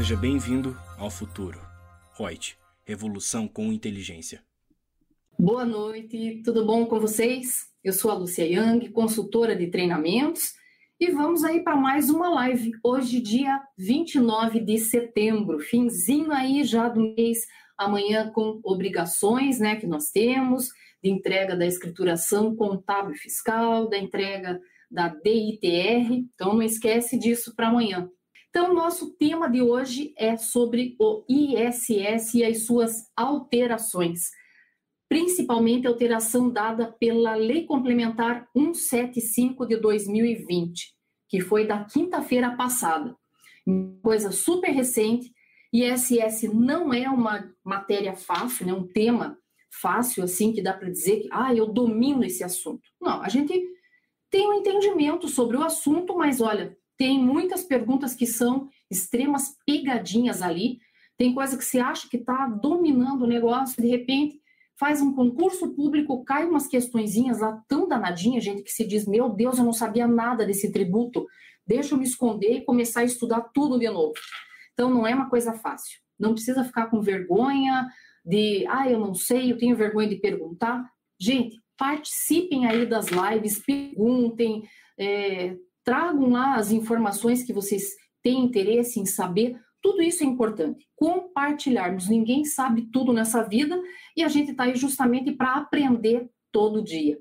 Seja bem-vindo ao futuro. Reut, revolução com inteligência. Boa noite, tudo bom com vocês? Eu sou a Lucia Young, consultora de treinamentos, e vamos aí para mais uma live. Hoje, dia 29 de setembro, finzinho aí já do mês, amanhã com obrigações, né, que nós temos, de entrega da escrituração contábil fiscal, da entrega da DITR, então não esquece disso para amanhã. Então, nosso tema de hoje é sobre o ISS e as suas alterações, principalmente a alteração dada pela Lei Complementar 175 de 2020, que foi da quinta-feira passada. Coisa super recente. ISS não é uma matéria fácil, né, um tema fácil assim que dá para dizer que ah, eu domino esse assunto. Não, a gente tem um entendimento sobre o assunto, mas olha, tem muitas perguntas que são extremas pegadinhas ali. Tem coisa que você acha que está dominando o negócio, de repente faz um concurso público, cai umas questõezinhas lá tão danadinhas, gente, que se diz: Meu Deus, eu não sabia nada desse tributo, deixa eu me esconder e começar a estudar tudo de novo. Então, não é uma coisa fácil. Não precisa ficar com vergonha de, ah, eu não sei, eu tenho vergonha de perguntar. Gente, participem aí das lives, perguntem, é, tragam lá as informações que vocês têm interesse em saber. Tudo isso é importante. Compartilharmos. Ninguém sabe tudo nessa vida e a gente está aí justamente para aprender todo dia.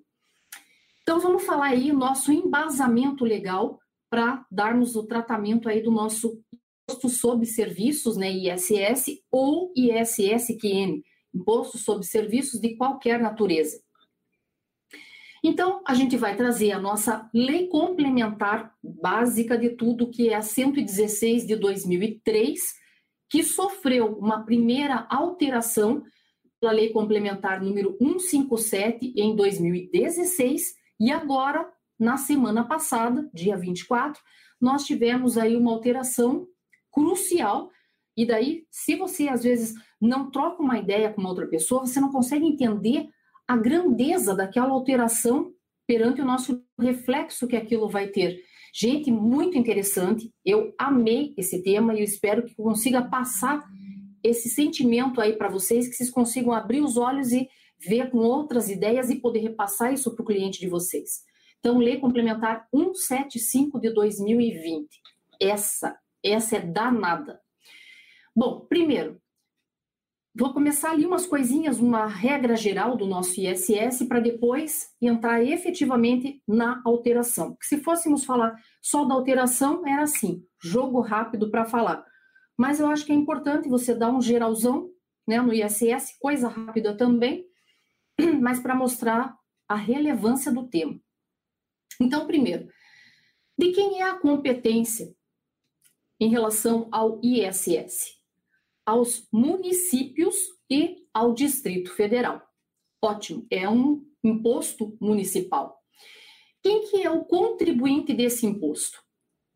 Então vamos falar aí nosso embasamento legal para darmos o tratamento aí do nosso imposto sobre serviços, né, ISS ou ISSQN, imposto sobre serviços de qualquer natureza. Então, a gente vai trazer a nossa lei complementar básica de tudo, que é a 116 de 2003, que sofreu uma primeira alteração pela lei complementar número 157 em 2016 e agora, na semana passada, dia 24, nós tivemos aí uma alteração crucial. E daí, se você às vezes não troca uma ideia com uma outra pessoa, você não consegue entender a grandeza daquela alteração perante o nosso reflexo que aquilo vai ter. Gente, muito interessante. Eu amei esse tema e eu espero que consiga passar esse sentimento aí para vocês, que vocês consigam abrir os olhos e ver com outras ideias e poder repassar isso para o cliente de vocês. Então, Lei Complementar 175 de 2020. Essa, essa é danada. Bom, primeiro, Vou começar ali umas coisinhas, uma regra geral do nosso ISS, para depois entrar efetivamente na alteração. Porque se fôssemos falar só da alteração, era assim, jogo rápido para falar. Mas eu acho que é importante você dar um geralzão né, no ISS, coisa rápida também, mas para mostrar a relevância do tema. Então, primeiro, de quem é a competência em relação ao ISS? Aos municípios e ao Distrito Federal. Ótimo, é um imposto municipal. Quem que é o contribuinte desse imposto?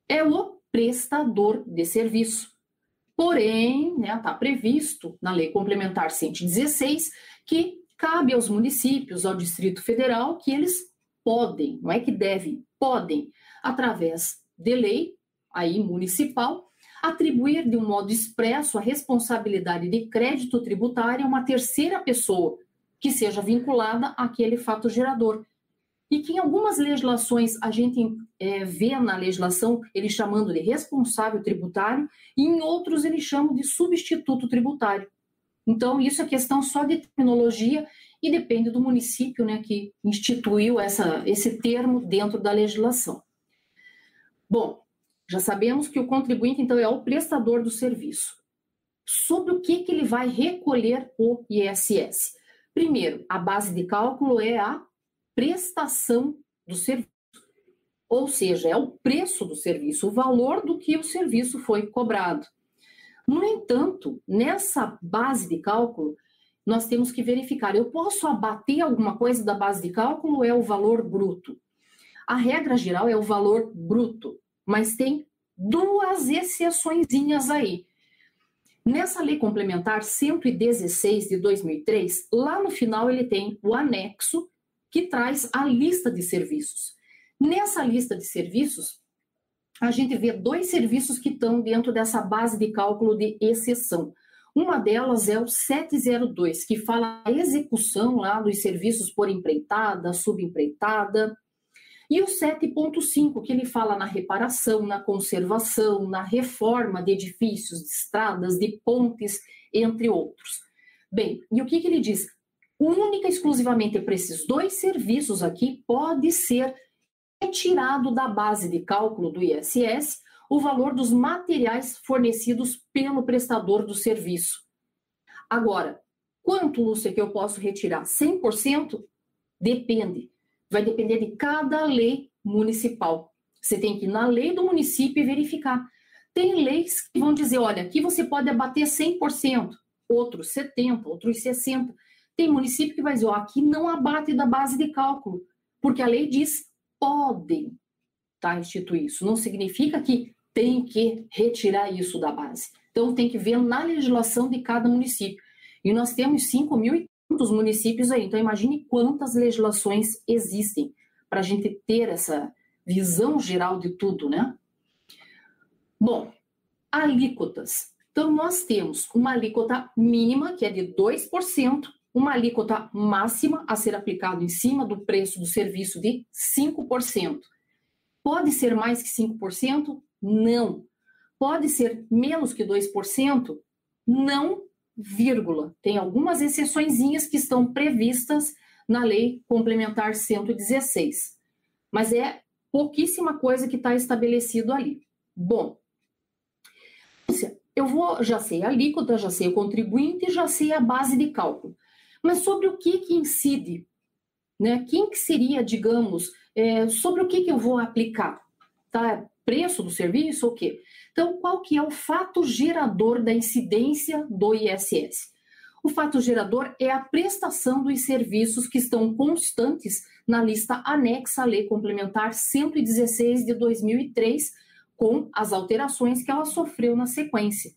É o prestador de serviço. Porém, está né, tá previsto na Lei Complementar 116 que cabe aos municípios, ao Distrito Federal, que eles podem, não é que devem, podem, através de lei aí municipal, atribuir de um modo expresso a responsabilidade de crédito tributário a uma terceira pessoa que seja vinculada àquele fato gerador. E que em algumas legislações a gente é, vê na legislação ele chamando de responsável tributário, e em outros ele chama de substituto tributário. Então, isso é questão só de terminologia e depende do município né, que instituiu essa, esse termo dentro da legislação. Bom, já sabemos que o contribuinte, então, é o prestador do serviço. Sobre o que, que ele vai recolher o ISS? Primeiro, a base de cálculo é a prestação do serviço, ou seja, é o preço do serviço, o valor do que o serviço foi cobrado. No entanto, nessa base de cálculo, nós temos que verificar: eu posso abater alguma coisa da base de cálculo ou é o valor bruto? A regra geral é o valor bruto mas tem duas exceçõezinhas aí. Nessa lei complementar 116 de 2003, lá no final ele tem o anexo que traz a lista de serviços. Nessa lista de serviços, a gente vê dois serviços que estão dentro dessa base de cálculo de exceção. Uma delas é o 702, que fala a execução lá dos serviços por empreitada, subempreitada, e o 7.5, que ele fala na reparação, na conservação, na reforma de edifícios, de estradas, de pontes, entre outros. Bem, e o que, que ele diz? Única e exclusivamente para esses dois serviços aqui pode ser retirado da base de cálculo do ISS o valor dos materiais fornecidos pelo prestador do serviço. Agora, quanto, Lúcia, que eu posso retirar? 100%? Depende. Vai depender de cada lei municipal. Você tem que ir na lei do município e verificar. Tem leis que vão dizer, olha, aqui você pode abater 100%, outros 70%, outros 60%. Tem município que vai dizer, ó, aqui não abate da base de cálculo, porque a lei diz podem tá, instituir isso. Não significa que tem que retirar isso da base. Então, tem que ver na legislação de cada município. E nós temos 5 tantos municípios aí. Então, imagine quantas legislações existem para a gente ter essa visão geral de tudo, né? Bom, alíquotas. Então, nós temos uma alíquota mínima, que é de 2%, uma alíquota máxima a ser aplicada em cima do preço do serviço de 5%. Pode ser mais que 5%? Não. Pode ser menos que 2%? Não, vírgula. Tem algumas exceçõezinhas que estão previstas na Lei Complementar 116. Mas é pouquíssima coisa que está estabelecido ali. Bom, eu vou, já sei a alíquota, já sei o contribuinte, já sei a base de cálculo. Mas sobre o que que incide? Né? Quem que seria, digamos, é, sobre o que que eu vou aplicar? Tá? Preço do serviço ou quê? Então, qual que é o fato gerador da incidência do ISS? O fato gerador é a prestação dos serviços que estão constantes na lista anexa à Lei Complementar 116 de 2003, com as alterações que ela sofreu na sequência.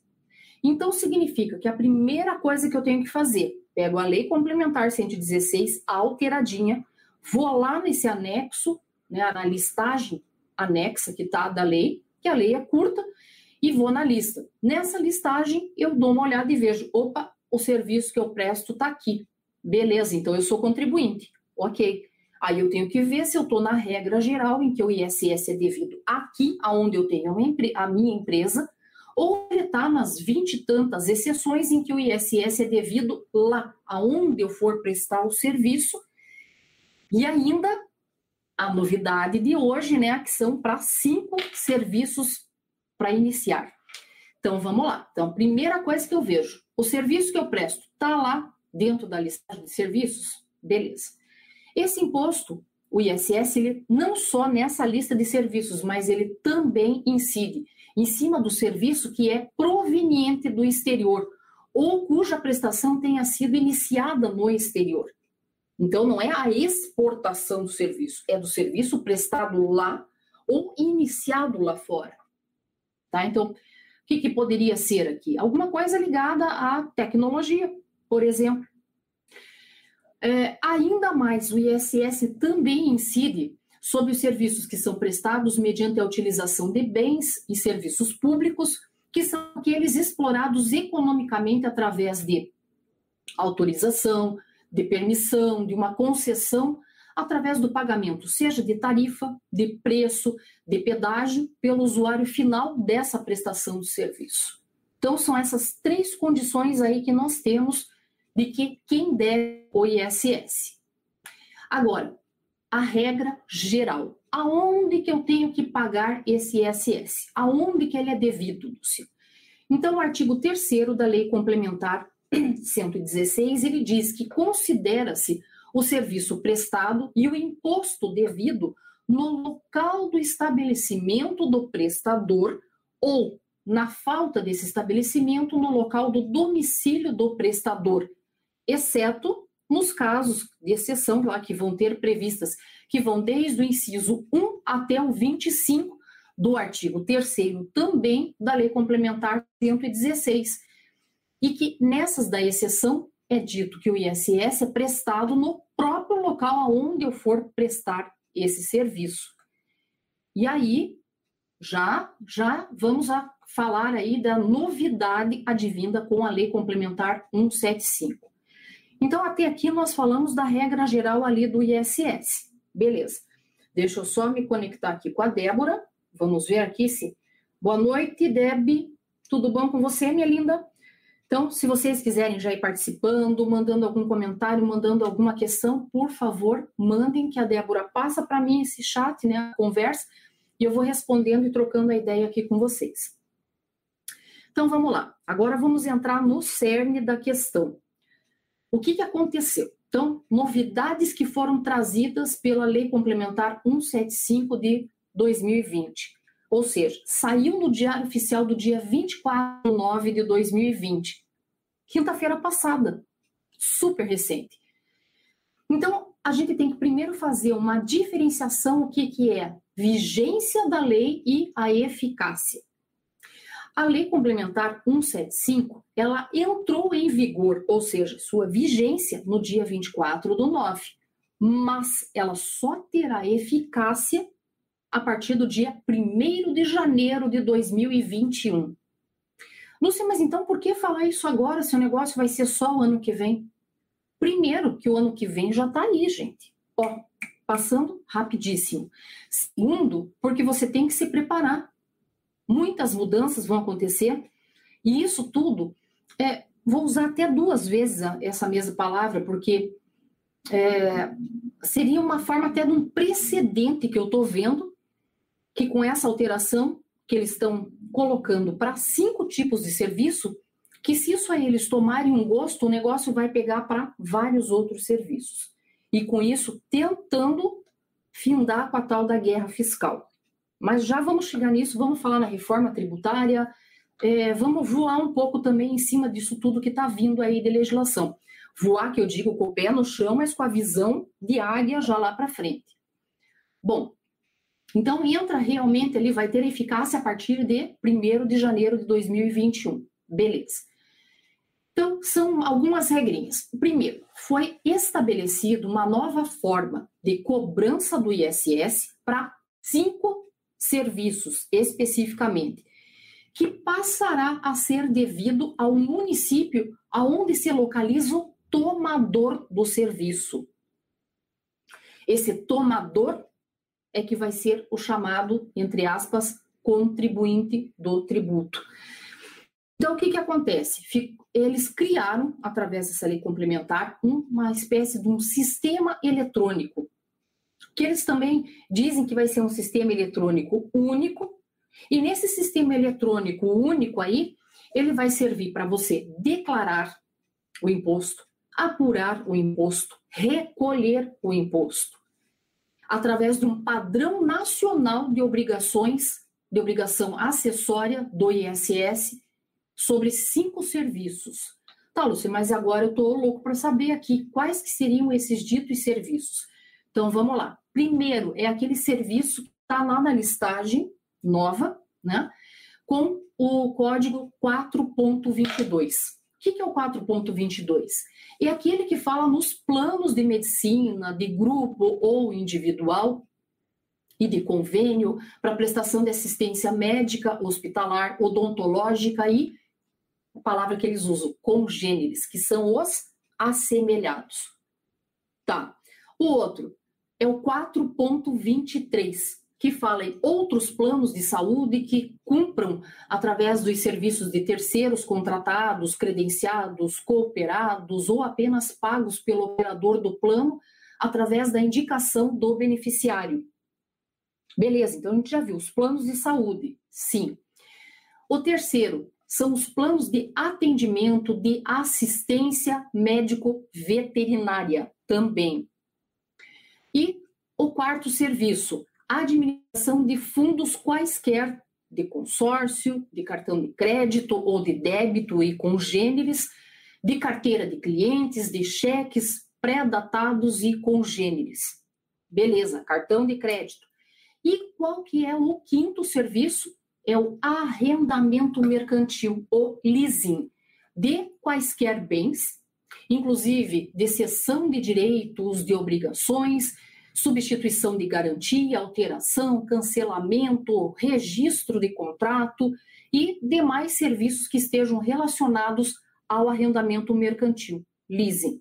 Então, significa que a primeira coisa que eu tenho que fazer, pego a Lei Complementar 116 alteradinha, vou lá nesse anexo, né, na listagem anexa que está da lei, que a lei é curta, e vou na lista. Nessa listagem, eu dou uma olhada e vejo, opa, o serviço que eu presto está aqui. Beleza, então eu sou contribuinte. Ok. Aí eu tenho que ver se eu estou na regra geral em que o ISS é devido aqui, aonde eu tenho a minha empresa, ou ele está nas vinte e tantas exceções em que o ISS é devido lá, aonde eu for prestar o serviço, e ainda a novidade de hoje, né, que são para cinco serviços para iniciar. Então vamos lá. Então, primeira coisa que eu vejo, o serviço que eu presto está lá dentro da listagem de serviços, beleza. Esse imposto, o ISS, ele não só nessa lista de serviços, mas ele também incide em cima do serviço que é proveniente do exterior ou cuja prestação tenha sido iniciada no exterior. Então, não é a exportação do serviço, é do serviço prestado lá ou iniciado lá fora. Tá? Então, o que, que poderia ser aqui? Alguma coisa ligada à tecnologia, por exemplo. É, ainda mais, o ISS também incide sobre os serviços que são prestados mediante a utilização de bens e serviços públicos, que são aqueles explorados economicamente através de autorização, de permissão, de uma concessão, através do pagamento, seja de tarifa, de preço, de pedágio, pelo usuário final dessa prestação de serviço. Então, são essas três condições aí que nós temos de que quem deve o ISS. Agora, a regra geral. Aonde que eu tenho que pagar esse ISS? Aonde que ele é devido, Lúcio? Então, o artigo 3 da Lei Complementar 116, ele diz que considera-se o serviço prestado e o imposto devido no local do estabelecimento do prestador ou, na falta desse estabelecimento, no local do domicílio do prestador, exceto nos casos de exceção lá que vão ter previstas, que vão desde o inciso 1 até o 25 do artigo 3 também da Lei Complementar 116, e que nessas da exceção é dito que o ISS é prestado no próprio local aonde eu for prestar esse serviço. E aí já, já vamos a falar aí da novidade advinda com a Lei Complementar 175. Então, até aqui nós falamos da regra geral ali do ISS. Beleza. Deixa eu só me conectar aqui com a Débora. Vamos ver aqui se. Boa noite, Deb. Tudo bom com você, minha linda? Então, se vocês quiserem já ir participando, mandando algum comentário, mandando alguma questão, por favor, mandem que a Débora passa para mim esse chat, né, a conversa, e eu vou respondendo e trocando a ideia aqui com vocês. Então, vamos lá. Agora vamos entrar no cerne da questão. O que, que aconteceu? Então, novidades que foram trazidas pela Lei Complementar 175 de 2020. Ou seja, saiu no Diário Oficial do dia 24 de nove de 2020, quinta-feira passada, super recente. Então, a gente tem que primeiro fazer uma diferenciação o que, que é vigência da lei e a eficácia. A Lei Complementar 175, ela entrou em vigor, ou seja, sua vigência no dia 24 do 9, mas ela só terá eficácia a partir do dia 1 de janeiro de 2021. Lúcia, mas então por que falar isso agora se o negócio vai ser só o ano que vem? Primeiro, que o ano que vem já está aí, gente. Ó, passando rapidíssimo. Segundo, porque você tem que se preparar. Muitas mudanças vão acontecer e isso tudo, é, vou usar até duas vezes essa mesma palavra, porque é, seria uma forma até de um precedente que eu estou vendo que com essa alteração que eles estão colocando para cinco tipos de serviço, que se isso aí eles tomarem um gosto, o negócio vai pegar para vários outros serviços. E com isso, tentando findar com a tal da guerra fiscal. Mas já vamos chegar nisso, vamos falar na reforma tributária, é, vamos voar um pouco também em cima disso tudo que está vindo aí de legislação. Voar, que eu digo, com o pé no chão, mas com a visão de águia já lá para frente. Bom, então, entra realmente ali, vai ter eficácia a partir de 1 de janeiro de 2021. Beleza. Então, são algumas regrinhas. Primeiro, foi estabelecido uma nova forma de cobrança do ISS para cinco serviços especificamente, que passará a ser devido ao município aonde se localiza o tomador do serviço. Esse tomador é que vai ser o chamado, entre aspas, contribuinte do tributo. Então, o que, que acontece? Eles criaram, através dessa lei complementar, uma espécie de um sistema eletrônico, que eles também dizem que vai ser um sistema eletrônico único, e nesse sistema eletrônico único aí, ele vai servir para você declarar o imposto, apurar o imposto, recolher o imposto através de um padrão nacional de obrigações, de obrigação acessória do ISS sobre cinco serviços. Tá, Lúcia, mas agora eu estou louco para saber aqui quais que seriam esses ditos serviços. Então vamos lá. Primeiro é aquele serviço que está lá na listagem nova, né? Com o código 4.22. O que, é o 4.22? É aquele que fala nos planos de medicina, de grupo ou individual, e de convênio para prestação de assistência médica, hospitalar, odontológica e a palavra que eles usam, congêneres, que são os assemelhados. Tá. O outro é o 4.23, que fala em outros planos de saúde que cumpram através dos serviços de terceiros contratados, credenciados, cooperados ou apenas pagos pelo operador do plano através da indicação do beneficiário. Beleza, então a gente já viu os planos de saúde, sim. O terceiro são os planos de atendimento de assistência médico-veterinária também. E o quarto serviço, administração de fundos quaisquer, de consórcio, de cartão de crédito ou de débito e congêneres, de carteira de clientes, de cheques pré-datados e congêneres. Beleza, cartão de crédito. E qual que é o quinto serviço? É o arrendamento mercantil, o leasing, de quaisquer bens, inclusive de cessão de direitos, de obrigações, substituição de garantia, alteração, cancelamento, registro de contrato e demais serviços que estejam relacionados ao arrendamento mercantil, leasing.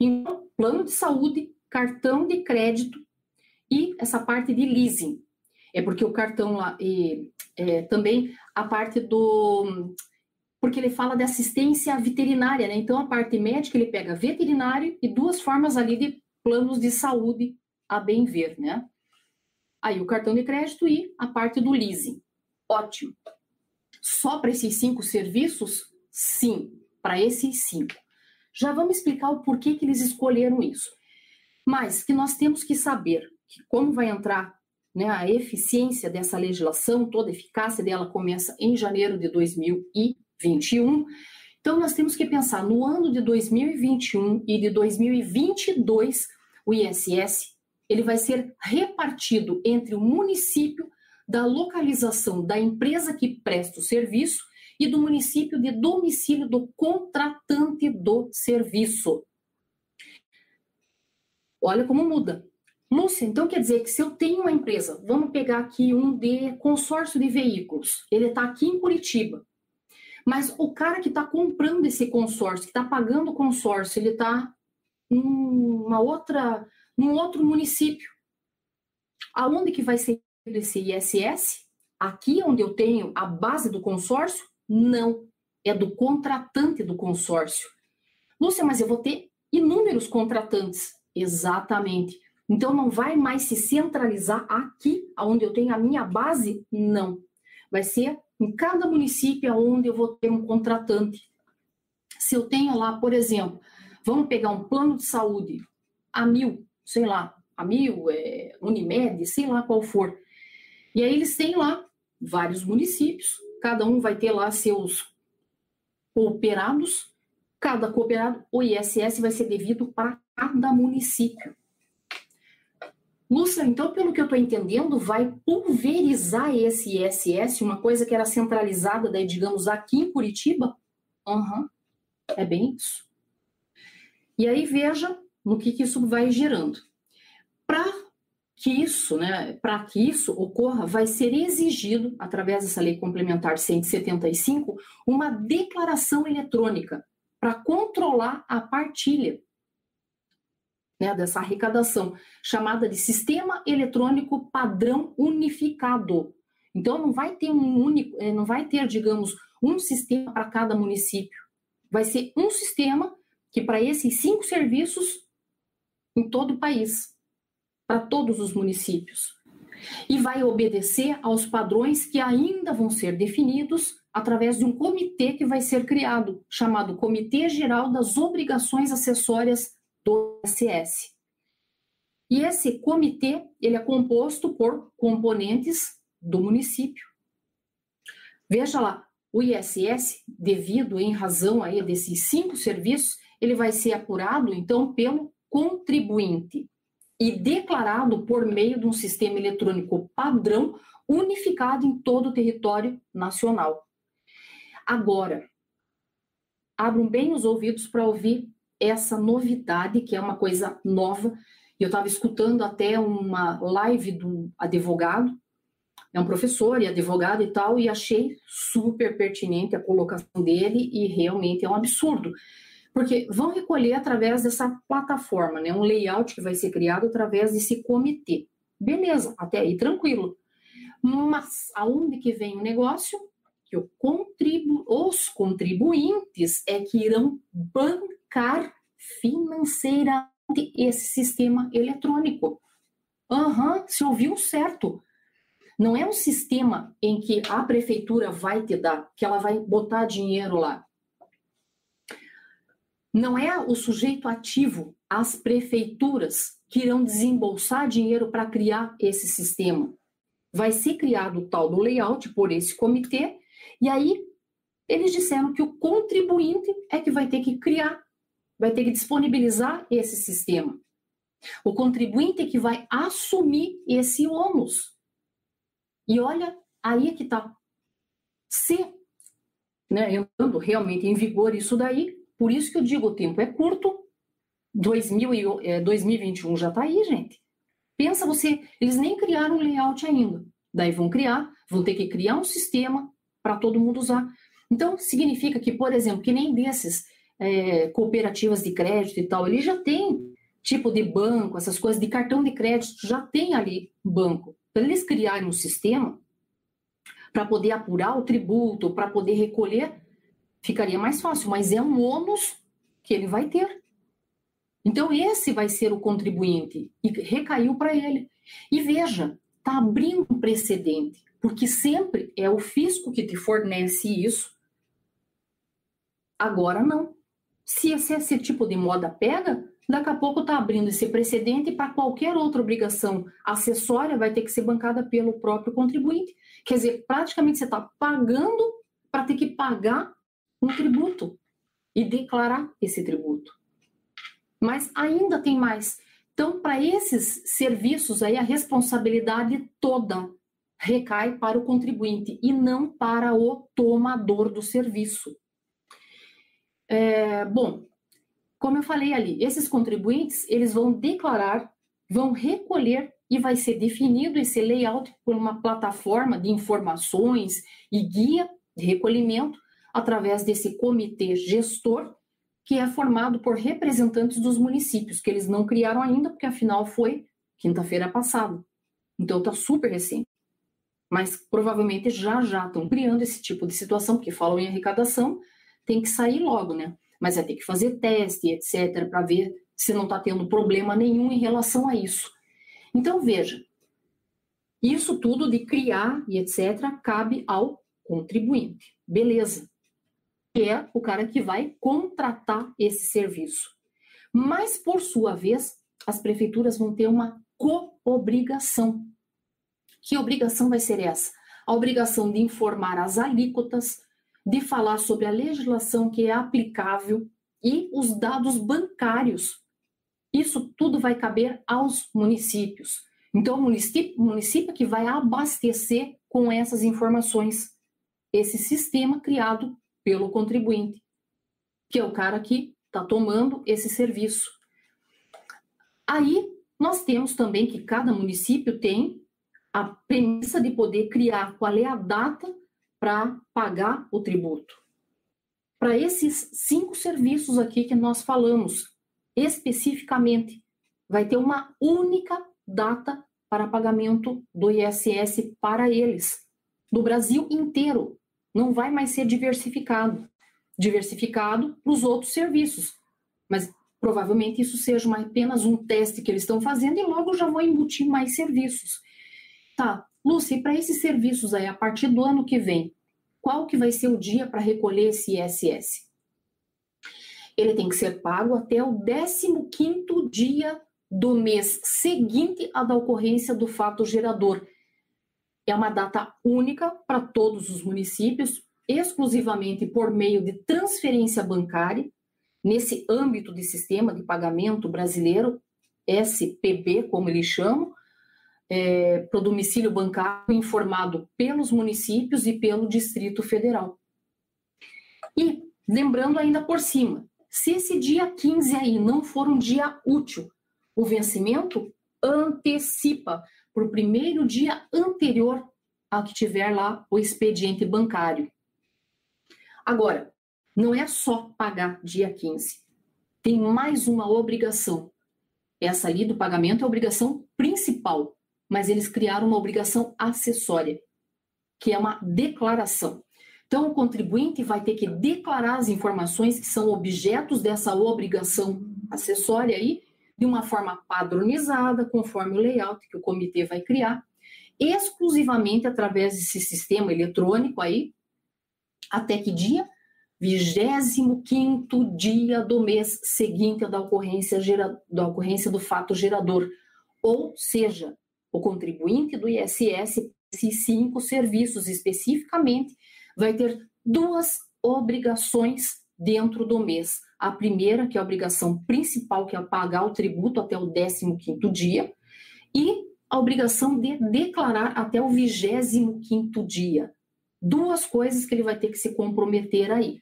Então, plano de saúde, cartão de crédito e essa parte de leasing. É porque o cartão lá, e, é, também a parte do. Porque ele fala de assistência veterinária, né? Então, a parte médica ele pega veterinário e duas formas ali de planos de saúde a bem ver, né? Aí o cartão de crédito e a parte do leasing. Ótimo. Só para esses cinco serviços? Sim, para esses cinco. Já vamos explicar o porquê que eles escolheram isso. Mas que nós temos que saber que como vai entrar né, a eficiência dessa legislação, toda a eficácia dela começa em janeiro de 2021. Então, nós temos que pensar no ano de 2021 e de 2022, o ISS ele vai ser repartido entre o município da localização da empresa que presta o serviço e do município de domicílio do contratante do serviço. Olha como muda. Lúcia, então quer dizer que se eu tenho uma empresa, vamos pegar aqui um de consórcio de veículos, ele está aqui em Curitiba, mas o cara que está comprando esse consórcio, que está pagando o consórcio, ele está numa outra, num outro município. Aonde que vai ser esse ISS? Aqui onde eu tenho a base do consórcio? Não, é do contratante do consórcio. Lúcia, mas eu vou ter inúmeros contratantes. Exatamente. Então não vai mais se centralizar aqui, onde eu tenho a minha base? Não. Vai ser em cada município onde eu vou ter um contratante. Se eu tenho lá, por exemplo, vamos pegar um plano de saúde a mil, sei lá, a mil, é, Unimed, sei lá qual for. E aí eles têm lá vários municípios, cada um vai ter lá seus cooperados, cada cooperado, o ISS vai ser devido para cada município. Lúcia, então, pelo que eu estou entendendo, vai pulverizar esse ISS, uma coisa que era centralizada, daí, digamos, aqui em Curitiba? Uhum. É bem isso. E aí veja no que, que isso vai gerando. Para que isso, né, para que isso ocorra, vai ser exigido, através dessa lei complementar 175, uma declaração eletrônica para controlar a partilha né, dessa arrecadação, chamada de Sistema Eletrônico Padrão Unificado. Então, não vai ter um único, eh, não vai ter, digamos, um sistema para cada município. Vai ser um sistema que, para esses cinco serviços, em todo o país, para todos os municípios. E vai obedecer aos padrões que ainda vão ser definidos através de um comitê que vai ser criado, chamado Comitê Geral das Obrigações Acessórias do ISS. E esse comitê, ele é composto por componentes do município. Veja lá, o ISS, devido em razão aí desses cinco serviços, ele vai ser apurado então pelo contribuinte e declarado por meio de um sistema eletrônico padrão unificado em todo o território nacional. Agora, abram bem os ouvidos para ouvir essa novidade, que é uma coisa nova. Eu estava escutando até uma live do advogado, é um professor e advogado e tal, e achei super pertinente a colocação dele e realmente é um absurdo. Porque vão recolher através dessa plataforma, né? Um layout que vai ser criado através desse comitê. Beleza, até aí tranquilo. Mas aonde que vem o negócio? Que o contribu os contribuintes é que irão bancar financeiramente esse sistema eletrônico. Aham, uhum, se ouviu certo. Não é um sistema em que a prefeitura vai te dar, que ela vai botar dinheiro lá. Não é o sujeito ativo, as prefeituras, que irão desembolsar dinheiro para criar esse sistema. Vai ser criado o tal do layout por esse comitê, e aí eles disseram que o contribuinte é que vai ter que criar vai ter que disponibilizar esse sistema. O contribuinte é que vai assumir esse ônus. E olha, aí é que está. Se né, entrando realmente em vigor isso daí, por isso que eu digo, o tempo é curto, 2000 e, é, 2021 já está aí, gente. Pensa você, eles nem criaram um layout ainda. Daí vão criar, vão ter que criar um sistema para todo mundo usar. Então, significa que, por exemplo, que nem desses é, cooperativas de crédito e tal, ele já tem tipo de banco, essas coisas de cartão de crédito, já tem ali banco. Para eles criarem um sistema para poder apurar o tributo, para poder recolher, ficaria mais fácil, mas é um ônus que ele vai ter. Então, esse vai ser o contribuinte e recaiu para ele. E veja, está abrindo um precedente, porque sempre é o fisco que te fornece isso. Agora não. Se esse, esse tipo de moda pega, daqui a pouco está abrindo esse precedente para qualquer outra obrigação acessória vai ter que ser bancada pelo próprio contribuinte. Quer dizer, praticamente você está pagando para ter que pagar um tributo e declarar esse tributo. Mas ainda tem mais. Então, para esses serviços aí, a responsabilidade toda recai para o contribuinte e não para o tomador do serviço. É, bom, como eu falei ali, esses contribuintes eles vão declarar, vão recolher e vai ser definido esse layout por uma plataforma de informações e guia de recolhimento através desse comitê gestor que é formado por representantes dos municípios, que eles não criaram ainda, porque afinal foi quinta-feira passada. Então está super recente. Mas provavelmente já já estão criando esse tipo de situação, porque falam em arrecadação, tem que sair logo, né? Mas vai ter que fazer teste, etc., para ver se não está tendo problema nenhum em relação a isso. Então, veja, isso tudo de criar e etc., cabe ao contribuinte. Beleza que é o cara que vai contratar esse serviço. Mas, por sua vez, as prefeituras vão ter uma co-obrigação. Que obrigação vai ser essa? A obrigação de informar as alíquotas, de falar sobre a legislação que é aplicável e os dados bancários. Isso tudo vai caber aos municípios. Então, o município, município que vai abastecer com essas informações esse sistema criado pelo contribuinte, que é o cara que está tomando esse serviço. Aí nós temos também que cada município tem a premissa de poder criar qual é a data para pagar o tributo. Para esses cinco serviços aqui que nós falamos, especificamente, vai ter uma única data para pagamento do ISS para eles, no Brasil inteiro não vai mais ser diversificado. Diversificado para os outros serviços. Mas provavelmente isso seja uma, apenas um teste que eles estão fazendo e logo já vão embutir mais serviços. Tá, e para esses serviços aí, a partir do ano que vem, qual que vai ser o dia para recolher esse ISS? Ele tem que ser pago até o 15º dia do mês seguinte à da ocorrência do fato gerador, é uma data única para todos os municípios, exclusivamente por meio de transferência bancária, nesse âmbito de sistema de pagamento brasileiro, SPB, como eles chamam, é, para o domicílio bancário informado pelos municípios e pelo Distrito Federal. E, lembrando ainda por cima, se esse dia 15 aí não for um dia útil, o vencimento antecipa para o primeiro dia anterior ao que tiver lá o expediente bancário. Agora, não é só pagar dia 15. Tem mais uma obrigação. Essa ali do pagamento é a obrigação principal, mas eles criaram uma obrigação acessória, que é uma declaração. Então, o contribuinte vai ter que declarar as informações que são objetos dessa obrigação acessória aí de uma forma padronizada, conforme o layout que o comitê vai criar, exclusivamente através desse sistema eletrônico aí, até que dia? 25 dia do mês seguinte da ocorrência, gera, da ocorrência do fato gerador. Ou seja, o contribuinte do ISS, esses cinco serviços especificamente, vai ter duas obrigações dentro do mês. A primeira, que é a obrigação principal, que é pagar o tributo até o 15º dia, e a obrigação de declarar até o 25º dia. Duas coisas que ele vai ter que se comprometer aí.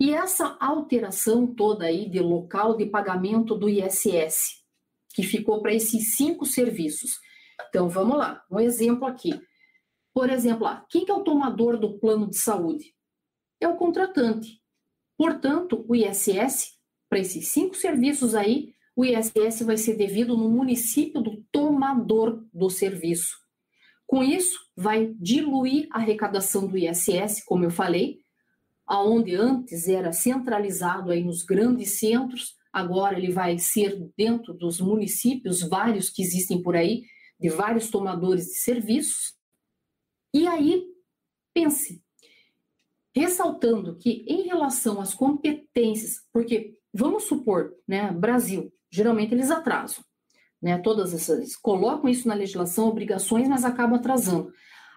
E essa alteração toda aí de local de pagamento do ISS, que ficou para esses cinco serviços. Então, vamos lá, um exemplo aqui. Por exemplo, ah, quem que é o tomador do plano de saúde? É o contratante. Portanto, o ISS, para esses cinco serviços aí, o ISS vai ser devido no município do tomador do serviço. Com isso, vai diluir a arrecadação do ISS, como eu falei, aonde antes era centralizado aí nos grandes centros, agora ele vai ser dentro dos municípios vários que existem por aí, de vários tomadores de serviços. E aí, pense, ressaltando que em relação às competências, porque vamos supor, né, Brasil, geralmente eles atrasam, né, todas essas, colocam isso na legislação, obrigações, mas acabam atrasando.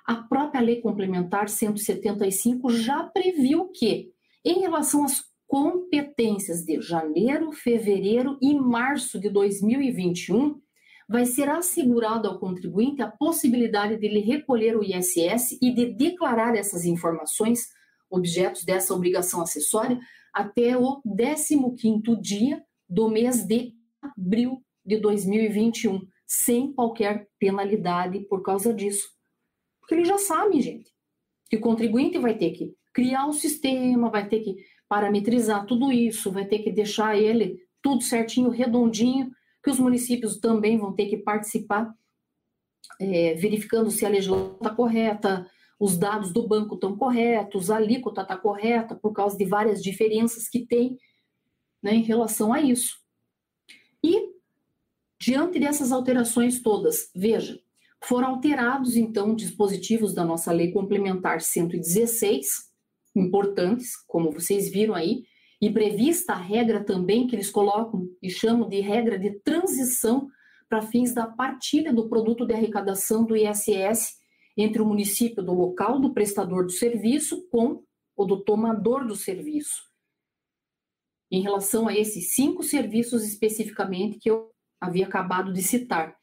A própria lei complementar 175 já previu que, em relação às competências de janeiro, fevereiro e março de 2021, vai ser assegurado ao contribuinte a possibilidade de ele recolher o ISS e de declarar essas informações, objetos dessa obrigação acessória, até o 15º dia do mês de abril de 2021, sem qualquer penalidade por causa disso. Porque ele já sabe, gente, que o contribuinte vai ter que criar o sistema, vai ter que parametrizar tudo isso, vai ter que deixar ele tudo certinho, redondinho, que os municípios também vão ter que participar, é, verificando se a legislação está correta, os dados do banco estão corretos, a alíquota está correta, por causa de várias diferenças que tem né, em relação a isso. E, diante dessas alterações todas, veja, foram alterados, então, dispositivos da nossa Lei Complementar 116, importantes, como vocês viram aí, e prevista a regra também que eles colocam e chamam de regra de transição para fins da partilha do produto de arrecadação do ISS entre o município do local do prestador do serviço com o do tomador do serviço. Em relação a esses cinco serviços especificamente que eu havia acabado de citar.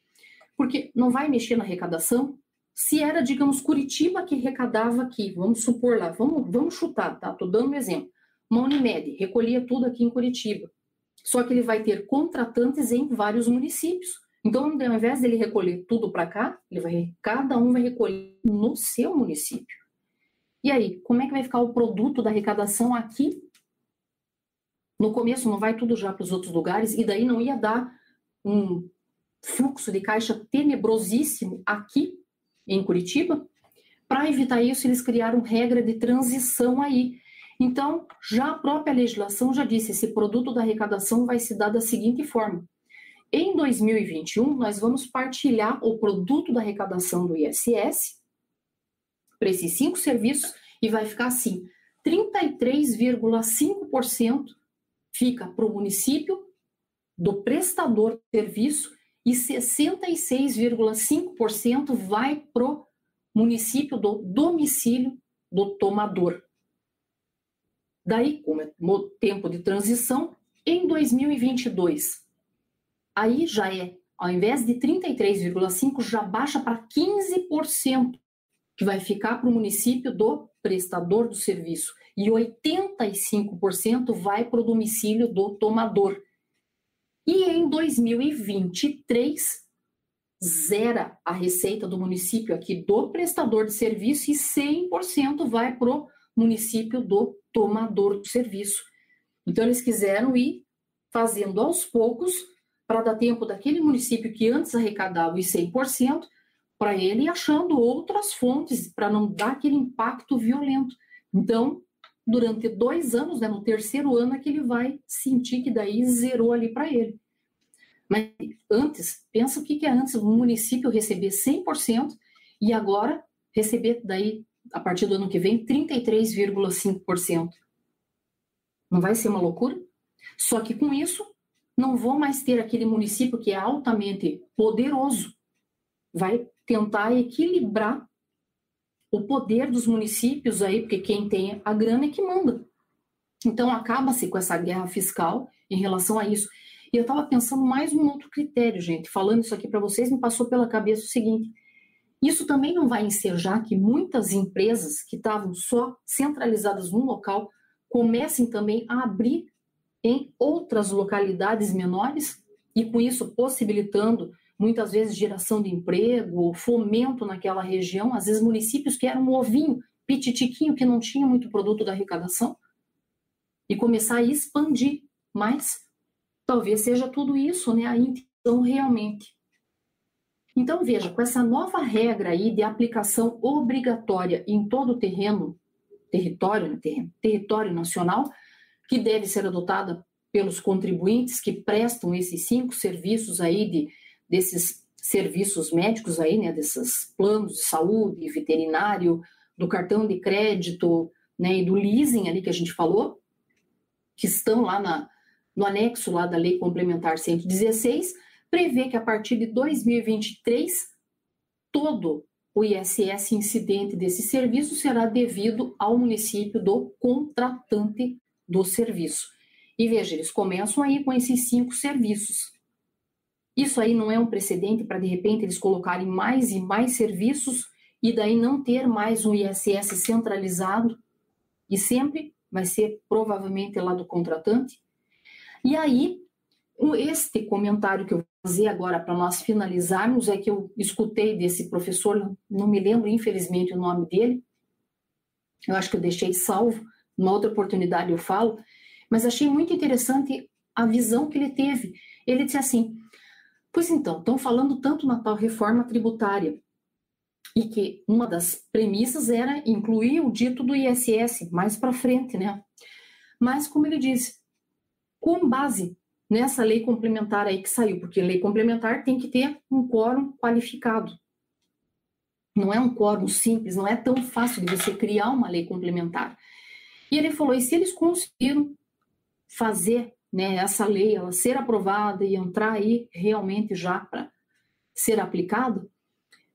Porque não vai mexer na arrecadação? Se era, digamos, Curitiba que arrecadava aqui, vamos supor lá, vamos, vamos chutar, tá? Estou dando um exemplo. Uma Unimed recolhia tudo aqui em Curitiba. Só que ele vai ter contratantes em vários municípios. Então, ao invés dele recolher tudo para cá, ele vai, cada um vai recolher no seu município. E aí, como é que vai ficar o produto da arrecadação aqui? No começo não vai tudo já para os outros lugares e daí não ia dar um fluxo de caixa tenebrosíssimo aqui em Curitiba. Para evitar isso, eles criaram regra de transição aí. Então, já a própria legislação já disse, esse produto da arrecadação vai se dar da seguinte forma. Em 2021, nós vamos partilhar o produto da arrecadação do ISS para esses cinco serviços e vai ficar assim: 33,5% fica para o município do prestador de serviço e 66,5% vai para o município do domicílio do tomador. Daí, como é tempo de transição, em 2022, aí já é, ao invés de 33,5%, já baixa para 15%, que vai ficar para o município do prestador do serviço, e 85% vai para o domicílio do tomador. E em 2023, zera a receita do município aqui do prestador de serviço e 100% vai para o município do tomador do serviço. Então, eles quiseram ir fazendo aos poucos para dar tempo daquele município que antes arrecadava os 100%, para ele achando outras fontes para não dar aquele impacto violento. Então, durante dois anos, né, no terceiro ano é que ele vai sentir que daí zerou ali para ele. Mas antes, pensa o que, que é antes, o município receber 100% e agora receber daí a partir do ano que vem, 33,5%. Não vai ser uma loucura? Só que com isso, não vou mais ter aquele município que é altamente poderoso. Vai tentar equilibrar o poder dos municípios aí, porque quem tem a grana é que manda. Então acaba-se com essa guerra fiscal em relação a isso. E eu estava pensando mais um outro critério, gente. Falando isso aqui para vocês, me passou pela cabeça o seguinte: isso também não vai ensejar que muitas empresas que estavam só centralizadas num local comecem também a abrir em outras localidades menores e com isso possibilitando muitas vezes geração de emprego, fomento naquela região, às vezes municípios que eram um ovinho, pititiquinho, que não tinha muito produto da arrecadação, e começar a expandir, mas talvez seja tudo isso, né, a intenção realmente. Então, veja, com essa nova regra aí de aplicação obrigatória em todo o terreno, território, né, terreno, território nacional, que deve ser adotada pelos contribuintes que prestam esses cinco serviços aí de desses serviços médicos aí, né, desses planos de saúde, veterinário, do cartão de crédito, né, e do leasing ali que a gente falou, que estão lá na, no anexo lá da Lei Complementar 116, prevê que a partir de 2023 todo o ISS incidente desse serviço será devido ao município do contratante do serviço. E veja, eles começam aí com esses cinco serviços. Isso aí não é um precedente para, de repente, eles colocarem mais e mais serviços e daí não ter mais um ISS centralizado e sempre vai ser provavelmente lá do contratante. E aí, este comentário que eu vou fazer agora para nós finalizarmos é que eu escutei desse professor, não me lembro infelizmente o nome dele, eu acho que eu deixei salvo, numa outra oportunidade eu falo, mas achei muito interessante a visão que ele teve. Ele disse assim: Pois então, estão falando tanto na tal reforma tributária e que uma das premissas era incluir o dito do ISS mais para frente, né? Mas, como ele disse, com base nessa lei complementar aí que saiu, porque lei complementar tem que ter um quórum qualificado. Não é um quórum simples, não é tão fácil de você criar uma lei complementar. E ele falou: e se eles conseguiram fazer né, essa lei ela ser aprovada e entrar aí realmente já para ser aplicado,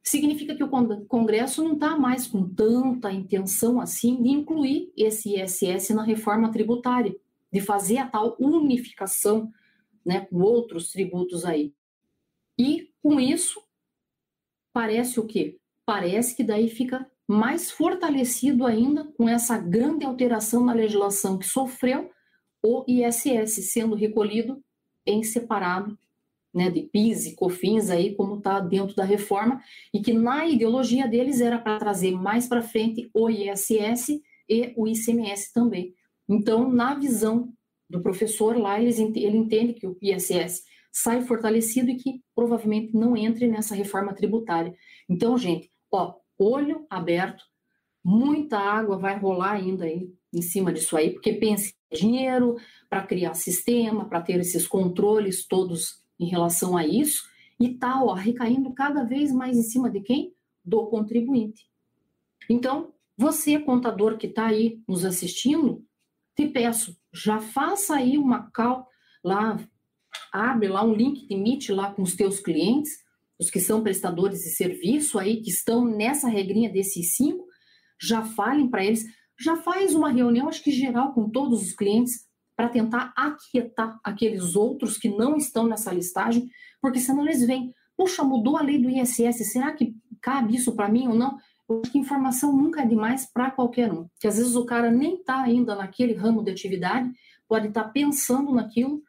significa que o Congresso não está mais com tanta intenção assim de incluir esse ISS na reforma tributária, de fazer a tal unificação né, com outros tributos aí. E com isso, parece o quê? Parece que daí fica mais fortalecido ainda com essa grande alteração na legislação que sofreu o ISS sendo recolhido em separado, né, de PIS e COFINS aí como está dentro da reforma e que na ideologia deles era para trazer mais para frente o ISS e o ICMS também. Então, na visão do professor lá, ele entende que o ISS sai fortalecido e que provavelmente não entre nessa reforma tributária. Então, gente, ó, olho aberto, muita água vai rolar ainda aí em cima disso aí, porque pense dinheiro para criar sistema, para ter esses controles todos em relação a isso, e tal, ó, recaindo cada vez mais em cima de quem? Do contribuinte. Então, você, contador que está aí nos assistindo, te peço, já faça aí uma cal lá, abre lá um link de Meet lá com os teus clientes, os que são prestadores de serviço aí, que estão nessa regrinha desses cinco, já falem para eles, já faz uma reunião, acho que geral, com todos os clientes, para tentar aquietar aqueles outros que não estão nessa listagem, porque senão eles vêm, puxa, mudou a lei do ISS, será que cabe isso para mim ou não? Eu acho que informação nunca é demais para qualquer um, que às vezes o cara nem está ainda naquele ramo de atividade, pode estar tá pensando naquilo,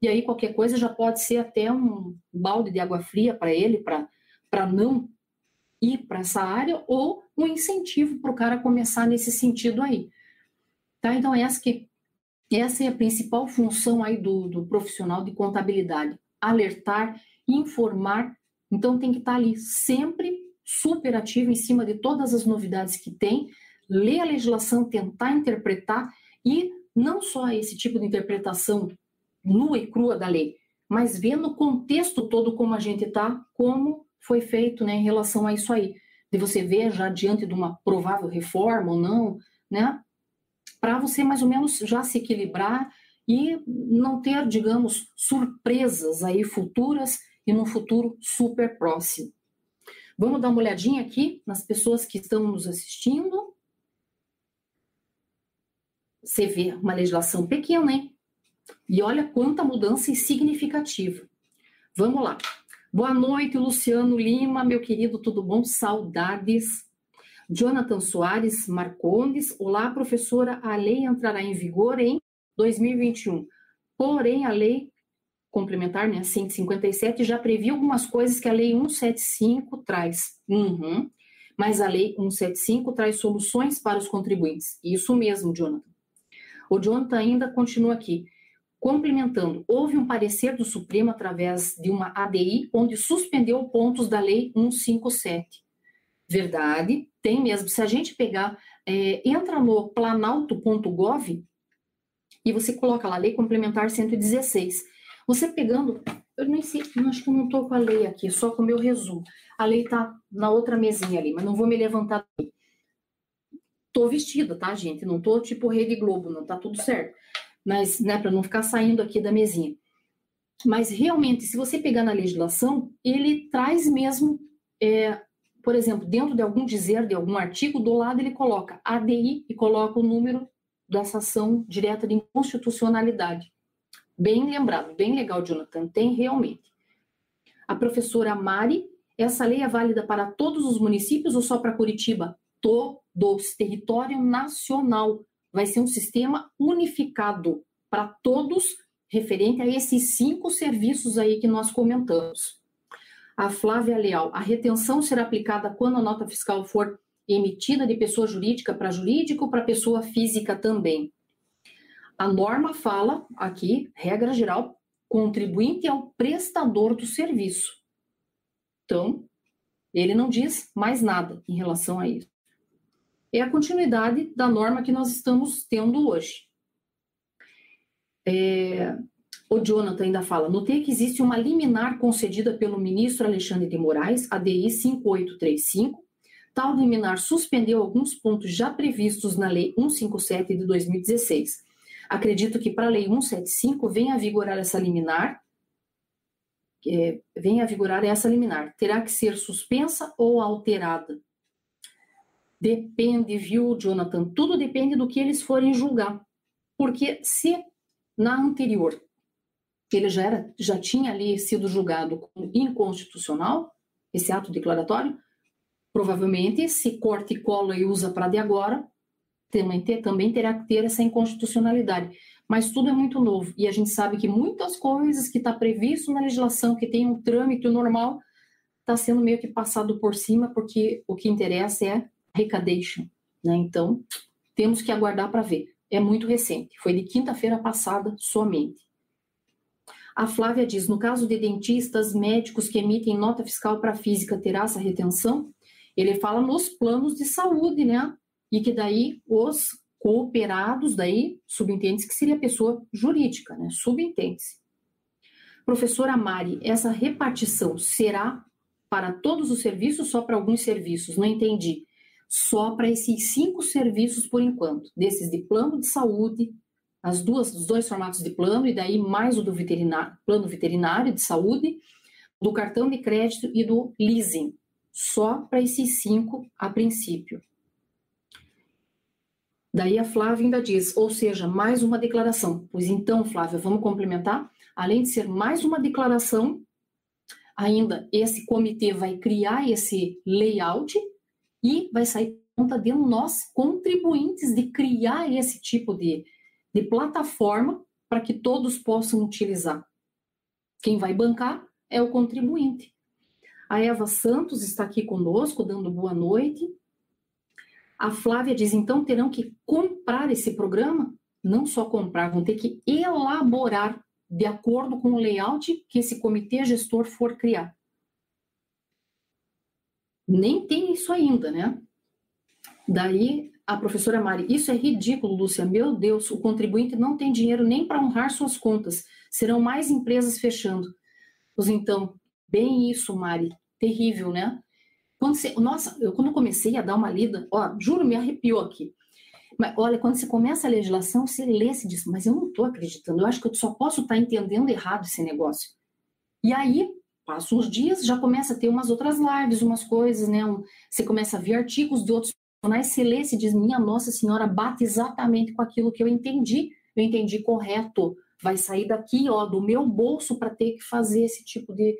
e aí qualquer coisa já pode ser até um balde de água fria para ele, para não ir para essa área, ou um incentivo para o cara começar nesse sentido aí. Tá? Então, essa, que, essa é a principal função aí do, do profissional de contabilidade, alertar, informar, então tem que estar tá ali sempre super ativo em cima de todas as novidades que tem, ler a legislação, tentar interpretar e não só esse tipo de interpretação nua e crua da lei, mas ver no contexto todo como a gente está, como foi feito né, em relação a isso aí de você ver já diante de uma provável reforma ou não, né? Para você mais ou menos já se equilibrar e não ter, digamos, surpresas aí futuras e num futuro super próximo. Vamos dar uma olhadinha aqui nas pessoas que estão nos assistindo. Você vê uma legislação pequena, hein? E olha quanta mudança significativa. Vamos lá. Boa noite, Luciano Lima, meu querido, tudo bom? Saudades. Jonathan Soares Marcondes. Olá, professora. A lei entrará em vigor em 2021. Porém, a lei complementar, né, 157, já previa algumas coisas que a Lei 175 traz. Uhum. Mas a Lei 175 traz soluções para os contribuintes. Isso mesmo, Jonathan. O Jonathan ainda continua aqui. Complementando, houve um parecer do Supremo através de uma ADI, onde suspendeu pontos da Lei 157. Verdade, tem mesmo. Se a gente pegar, é, entra no planalto.gov e você coloca lá, Lei Complementar 116. Você pegando, eu nem sei, acho que eu não estou com a lei aqui, só com o meu resumo. A lei está na outra mesinha ali, mas não vou me levantar. Tô vestida, tá, gente? Não tô tipo Rede Globo, não tá tudo certo mas, né, para não ficar saindo aqui da mesinha. Mas realmente, se você pegar na legislação, ele traz mesmo, é, por exemplo, dentro de algum dizer, de algum artigo, do lado ele coloca ADI e coloca o número dessa ação direta de inconstitucionalidade. Bem lembrado, bem legal, Jonathan, tem realmente. A professora Mari, essa lei é válida para todos os municípios ou só para Curitiba? Todos, território nacional vai ser um sistema unificado para todos, referente a esses cinco serviços aí que nós comentamos. A Flávia Leal, a retenção será aplicada quando a nota fiscal for emitida de pessoa jurídica para jurídico ou para pessoa física também. A norma fala aqui, regra geral, contribuinte é o prestador do serviço. Então, ele não diz mais nada em relação a isso é a continuidade da norma que nós estamos tendo hoje. É, o Jonathan ainda fala: notei que existe uma liminar concedida pelo ministro Alexandre de Moraes, ADI 5835. Tal liminar suspendeu alguns pontos já previstos na Lei 157 de 2016. Acredito que para a Lei 175 venha a vigorar essa liminar. É, venha a vigorar essa liminar. Terá que ser suspensa ou alterada? Depende, viu, Jonathan? Tudo depende do que eles forem julgar. Porque se na anterior ele já, era, já tinha ali sido julgado como inconstitucional, esse ato declaratório, provavelmente, se corta e cola e usa para de agora, também, ter, também terá que ter essa inconstitucionalidade. Mas tudo é muito novo e a gente sabe que muitas coisas que está previsto na legislação, que tem um trâmite normal, está sendo meio que passado por cima, porque o que interessa é Recadation. Né? Então, temos que aguardar para ver. É muito recente, foi de quinta-feira passada somente. A Flávia diz: no caso de dentistas, médicos que emitem nota fiscal para física, terá essa retenção? Ele fala nos planos de saúde, né? E que daí os cooperados, daí subentende que seria pessoa jurídica, né? Subentende-se. Professora Mari, essa repartição será para todos os serviços, só para alguns serviços? Não entendi só para esses cinco serviços por enquanto, desses de plano de saúde, as duas, os dois formatos de plano, e daí mais o do veterinário, plano veterinário de saúde, do cartão de crédito e do leasing. Só para esses cinco a princípio. Daí a Flávia ainda diz, ou seja, mais uma declaração. Pois então, Flávia, vamos complementar? Além de ser mais uma declaração, ainda esse comitê vai criar esse layout e vai sair conta de nós, contribuintes, de criar esse tipo de, de plataforma para que todos possam utilizar. Quem vai bancar é o contribuinte. A Eva Santos está aqui conosco, dando boa noite. A Flávia diz: então terão que comprar esse programa? Não só comprar, vão ter que elaborar de acordo com o layout que esse comitê gestor for criar nem tem isso ainda, né? Daí a professora Mari, isso é ridículo, Lúcia. Meu Deus, o contribuinte não tem dinheiro nem para honrar suas contas. Serão mais empresas fechando. Pois então, bem isso, Mari. Terrível, né? Quando você, nossa, eu quando comecei a dar uma lida, ó, juro, me arrepiou aqui. Mas olha, quando você começa a legislação, você lê se diz, mas eu não estou acreditando, eu acho que eu só posso estar tá entendendo errado esse negócio. E aí, Passam uns dias, já começa a ter umas outras lives, umas coisas, né? Um, você começa a ver artigos de outros profissionais, você lê, se diz, minha Nossa Senhora, bate exatamente com aquilo que eu entendi. Eu entendi correto. Vai sair daqui, ó, do meu bolso para ter que fazer esse tipo de,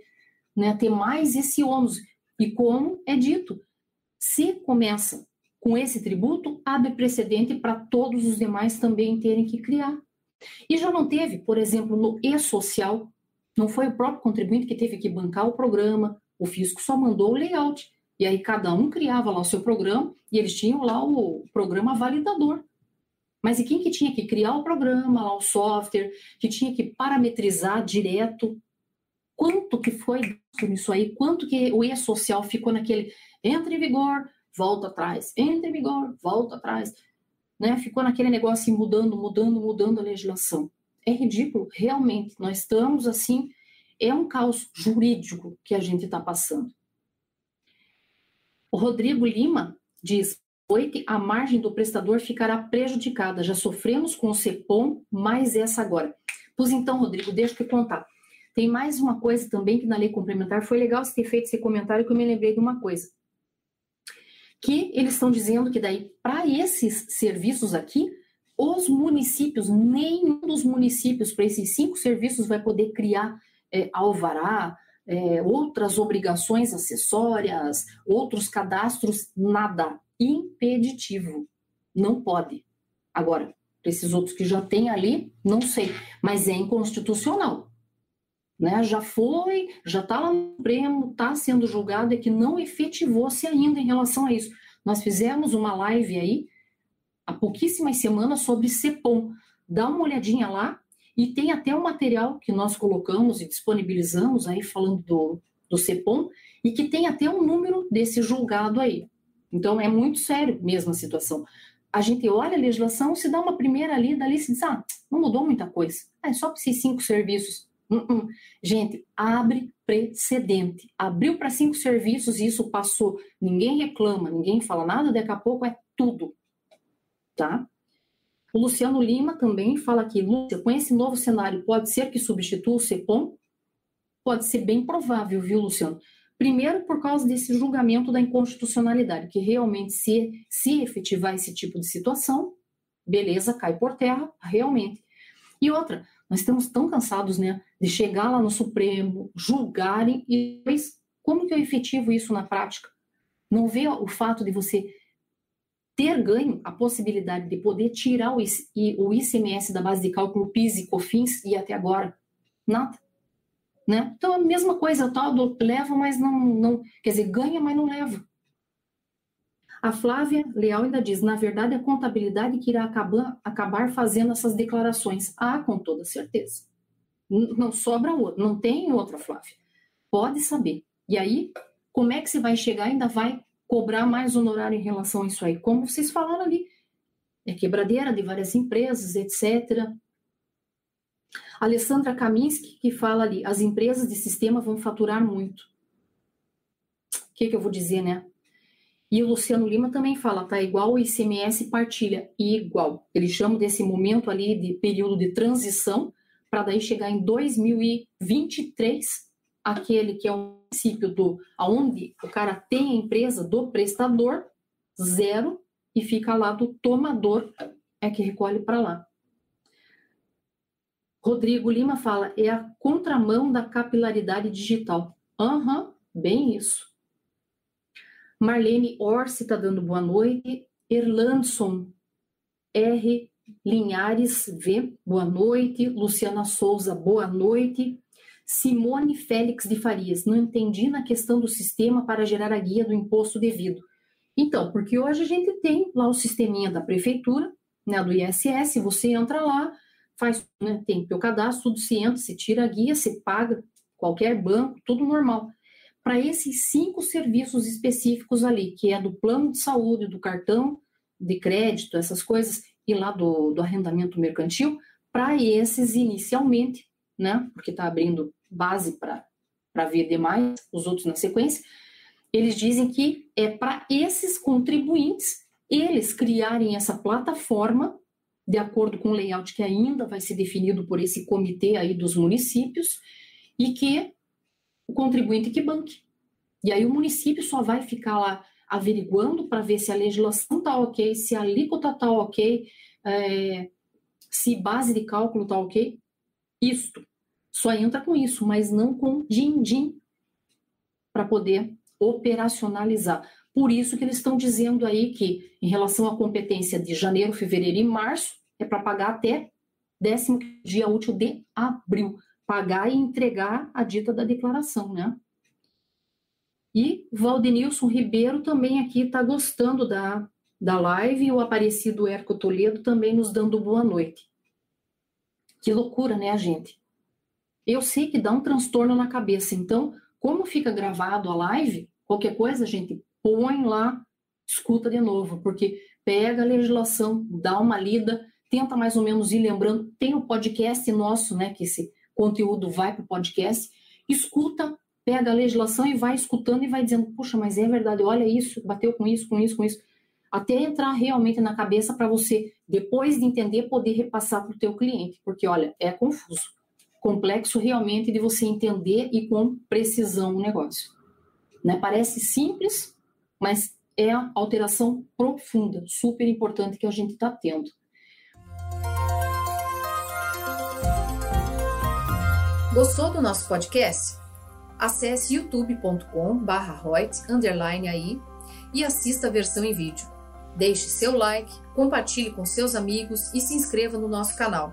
né, ter mais esse ônus. E como é dito, se começa com esse tributo, abre precedente para todos os demais também terem que criar. E já não teve, por exemplo, no e-social, Não foi o próprio contribuinte que teve que bancar o programa, o fisco só mandou o layout. E aí cada um criava lá o seu programa e eles tinham lá o programa validador. Mas e quem que tinha que criar o programa, lá o software, que tinha que parametrizar direto? Quanto que foi nisso aí? Quanto que o e-social ficou naquele entra em vigor, volta atrás, entra em vigor, volta atrás, né? Ficou naquele negócio assim, mudando, mudando, mudando a legislação. É ridículo, realmente. Nós estamos assim, é um caos jurídico que a gente está passando. O Rodrigo Lima diz: noite, a margem do prestador ficará prejudicada. Já sofremos com o CEPOM, mais essa agora. Pois então, Rodrigo, deixa eu te contar. Tem mais uma coisa também que na lei complementar foi legal você ter feito esse comentário que eu me lembrei de uma coisa. Que eles estão dizendo que daí, para esses serviços aqui, os municípios, nenhum dos municípios para esses cinco serviços vai poder criar é, alvará, é, outras obrigações acessórias, outros cadastros, nada impeditivo. Não pode. Agora, esses outros que já tem ali, não sei, mas é inconstitucional. Né? Já foi, já está lá no Supremo, está sendo julgado, é que não efetivou-se ainda em relação a isso. Nós fizemos uma live aí, há pouquíssimas semanas, sobre CEPOM. Dá uma olhadinha lá, e tem até um material que nós colocamos e disponibilizamos aí, falando do, do CEPOM, e que tem até um número desse julgado aí. Então, é muito sério mesmo a situação. A gente olha a legislação, se dá uma primeira lida ali, se diz, ah, não mudou muita coisa. é só para esses cinco serviços. Uh -uh. Gente, abre precedente. Abriu para cinco serviços e isso passou. Ninguém reclama, ninguém fala nada, daqui a pouco é tudo. Tá? O Luciano Lima também fala aqui, Lúcia, com esse novo cenário, pode ser que substitua o CEPOM? Pode ser bem provável, viu, Luciano? Primeiro, por causa desse julgamento da inconstitucionalidade, que realmente, se, se efetivar esse tipo de situação, beleza, cai por terra, realmente. E outra, nós estamos tão cansados, né, de chegar lá no Supremo, julgarem e depois, como que eu efetivo isso na prática? Não vê o fato de você ter ganho a possibilidade de poder tirar o ICMS da base de cálculo PIS e COFINS e até agora nada. Né? Então, a mesma coisa, o tal do leva, mas não, não. Quer dizer, ganha, mas não leva. A Flávia Leal ainda diz: na verdade, a contabilidade que irá acabar, acabar fazendo essas declarações. Ah, com toda certeza. Não sobra outra, não tem outra, Flávia. Pode saber. E aí, como é que você vai chegar? Ainda vai cobrar mais honorário em relação a isso aí? Como vocês falaram ali, é quebradeira de várias empresas, etc. Alessandra Kaminski, que fala ali, as empresas de sistema vão faturar muito. O que, que eu vou dizer, né? E o Luciano Lima também fala, tá igual o ICMS partilha, igual. Eles chamam desse momento ali de período de transição, para daí chegar em 2023, aquele que é o princípio do aonde o cara tem a empresa do prestador, zero, e fica lá do tomador, é que recolhe para lá. Rodrigo Lima fala, é a contramão da capilaridade digital. Aham, uhum, bem isso. Marlene Orsi está dando boa noite. Erlandson R. Linhares V, boa noite. Luciana Souza, boa noite. Simone Félix de Farias, não entendi na questão do sistema para gerar a guia do imposto devido. Então, porque hoje a gente tem lá o sisteminha da prefeitura, né, do ISS, você entra lá, faz, né, tem o cadastro, tudo se entra, se tira a guia, se paga, qualquer banco, tudo normal. Para esses cinco serviços específicos ali, que é do plano de saúde, do cartão de crédito, essas coisas, e lá do, do arrendamento mercantil, para esses inicialmente, né, porque está abrindo base para ver demais, os outros na sequência, eles dizem que é para esses contribuintes eles criarem essa plataforma de acordo com o layout que ainda vai ser definido por esse comitê aí dos municípios, e que o contribuinte que banque. E aí o município só vai ficar lá averiguando para ver se a legislação está ok, se a alíquota está ok, é, se base de cálculo está ok. Isto. Só entra com isso, mas não com din-din para poder operacionalizar. Por isso que eles estão dizendo aí que, em relação à competência de janeiro, fevereiro e março, é para pagar até décimo dia útil de abril. pagar e entregar a dita da declaração, né? E Valdenilson Ribeiro também aqui está gostando da, da live e o Aparecido Erco Toledo também nos dando boa noite. Que loucura, né, gente? Eu sei que dá um transtorno na cabeça, então, como fica gravado a live, qualquer coisa a gente põe lá, escuta de novo, porque pega a legislação, dá uma lida, tenta mais ou menos ir lembrando. Tem o podcast nosso, né, que esse conteúdo vai para o podcast, escuta, pega a legislação e vai escutando e vai dizendo, puxa, mas é verdade, olha isso, bateu com isso, com isso, com isso, até entrar realmente na cabeça para você, depois de entender, poder repassar para o teu cliente, porque olha, é confuso, complexo realmente de você entender e com precisão o negócio. Né? Parece simples, mas é a alteração profunda, super importante que a gente está tendo. Gostou do nosso podcast? Acesse youtube.com/royt aí e assista a versão em vídeo. Deixe seu like, compartilhe com seus amigos e se inscreva no nosso canal.